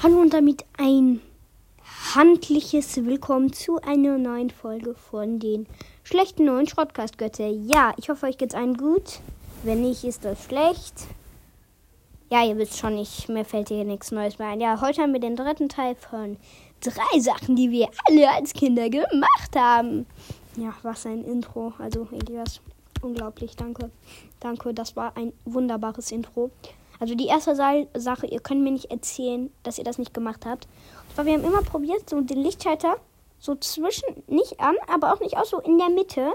Hallo und damit ein handliches Willkommen zu einer neuen Folge von den schlechten neuen Schrottcast-Götter. Ja, ich hoffe, euch geht's allen gut. Wenn nicht, ist das schlecht. Ja, ihr wisst schon, ich, mir fällt hier nichts Neues mehr ein. Ja, heute haben wir den dritten Teil von drei Sachen, die wir alle als Kinder gemacht haben. Ja, was ein Intro. Also, Elias, unglaublich, danke. Danke, das war ein wunderbares Intro. Also die erste Sache, ihr könnt mir nicht erzählen, dass ihr das nicht gemacht habt. Und zwar, wir haben immer probiert, so den Lichtschalter so zwischen, nicht an, aber auch nicht aus, so in der Mitte.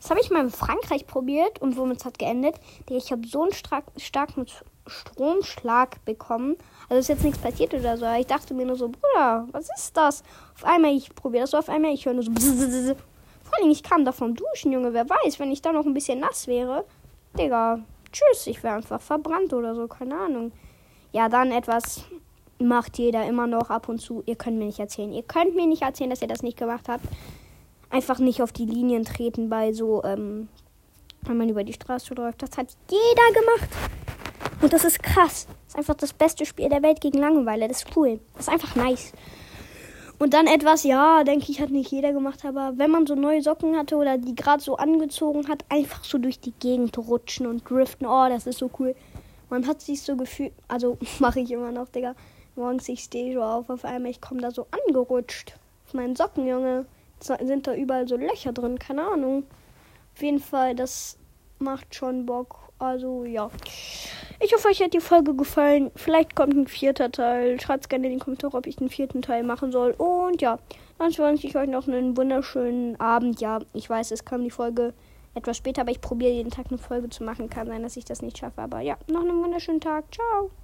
Das habe ich mal in Frankreich probiert und womit es hat geendet. Ich habe so einen starken Stromschlag bekommen. Also ist jetzt nichts passiert oder so. Ich dachte mir nur so, Bruder, was ist das? Auf einmal, ich probiere das so, auf einmal, ich höre nur so. Vor allem, ich kam da vom Duschen, Junge. Wer weiß, wenn ich da noch ein bisschen nass wäre. Digga, tschüss, ich wäre einfach verbrannt oder so, keine Ahnung. Ja, dann etwas macht jeder immer noch ab und zu. Ihr könnt mir nicht erzählen. Ihr könnt mir nicht erzählen, dass ihr das nicht gemacht habt. Einfach nicht auf die Linien treten bei so, ähm, wenn man über die Straße läuft. Das hat jeder gemacht. Und das ist krass. Das ist einfach das beste Spiel der Welt gegen Langeweile. Das ist cool. Das ist einfach nice. Und dann etwas, ja, denke ich, hat nicht jeder gemacht, aber wenn man so neue Socken hatte oder die gerade so angezogen hat, einfach so durch die Gegend rutschen und driften, oh, das ist so cool. Man hat sich so gefühlt, also mache ich immer noch, Digga. Morgens, ich stehe so auf, auf einmal, ich komme da so angerutscht. Auf meinen Socken, Junge. Sind da überall so Löcher drin, keine Ahnung. Auf jeden Fall, das macht schon Bock. Also, ja. Ich hoffe, euch hat die Folge gefallen. Vielleicht kommt ein vierter Teil. Schreibt gerne in die Kommentare, ob ich den vierten Teil machen soll. Und ja, dann wünsche ich euch noch einen wunderschönen Abend. Ja, ich weiß, es kam die Folge etwas später, aber ich probiere jeden Tag eine Folge zu machen. Kann sein, dass ich das nicht schaffe. Aber ja, noch einen wunderschönen Tag. Ciao.